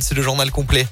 C'est le journal complet.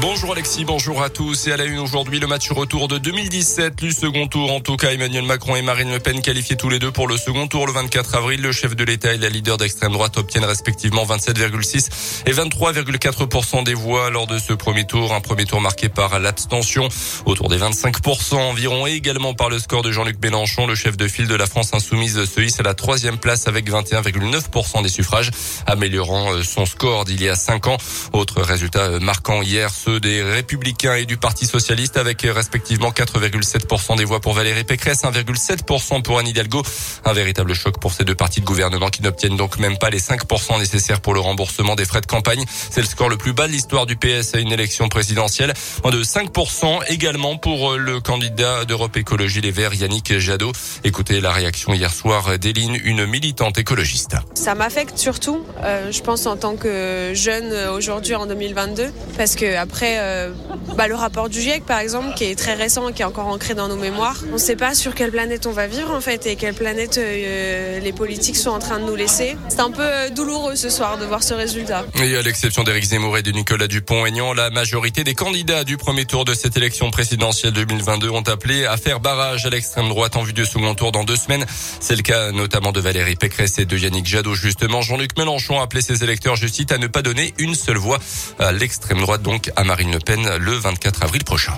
Bonjour Alexis, bonjour à tous. Et à la une aujourd'hui, le match retour de 2017, du second tour. En tout cas, Emmanuel Macron et Marine Le Pen qualifiés tous les deux pour le second tour le 24 avril. Le chef de l'État et la leader d'extrême droite obtiennent respectivement 27,6 et 23,4% des voix lors de ce premier tour. Un premier tour marqué par l'abstention autour des 25% environ et également par le score de Jean-Luc Mélenchon. Le chef de file de la France insoumise se hisse à la troisième place avec 21,9% des suffrages, améliorant euh, son score d'il y a cinq ans. Autre résultat euh, marquant hier, ceux des Républicains et du Parti Socialiste avec respectivement 4,7% des voix pour Valérie Pécresse, 1,7% pour Anne Hidalgo. Un véritable choc pour ces deux partis de gouvernement qui n'obtiennent donc même pas les 5% nécessaires pour le remboursement des frais de campagne. C'est le score le plus bas de l'histoire du PS à une élection présidentielle. Moins de 5% également pour le candidat d'Europe Écologie Les Verts, Yannick Jadot. Écoutez la réaction hier soir d'Eline, une militante écologiste. Ça m'affecte surtout, euh, je pense en tant que jeune aujourd'hui en 2022, parce que euh, bah, le rapport du GIEC par exemple, qui est très récent, qui est encore ancré dans nos mémoires, on ne sait pas sur quelle planète on va vivre en fait et quelle planète euh, les politiques sont en train de nous laisser. C'est un peu euh, douloureux ce soir de voir ce résultat. Et à l'exception d'Éric Zemmour et de Nicolas Dupont-Aignan, la majorité des candidats du premier tour de cette élection présidentielle 2022 ont appelé à faire barrage à l'extrême droite en vue du second tour dans deux semaines. C'est le cas notamment de Valérie Pécresse et de Yannick Jadot justement. Jean-Luc Mélenchon a appelé ses électeurs, je cite, à ne pas donner une seule voix à l'extrême droite donc à Marine Le Pen le 24 avril prochain.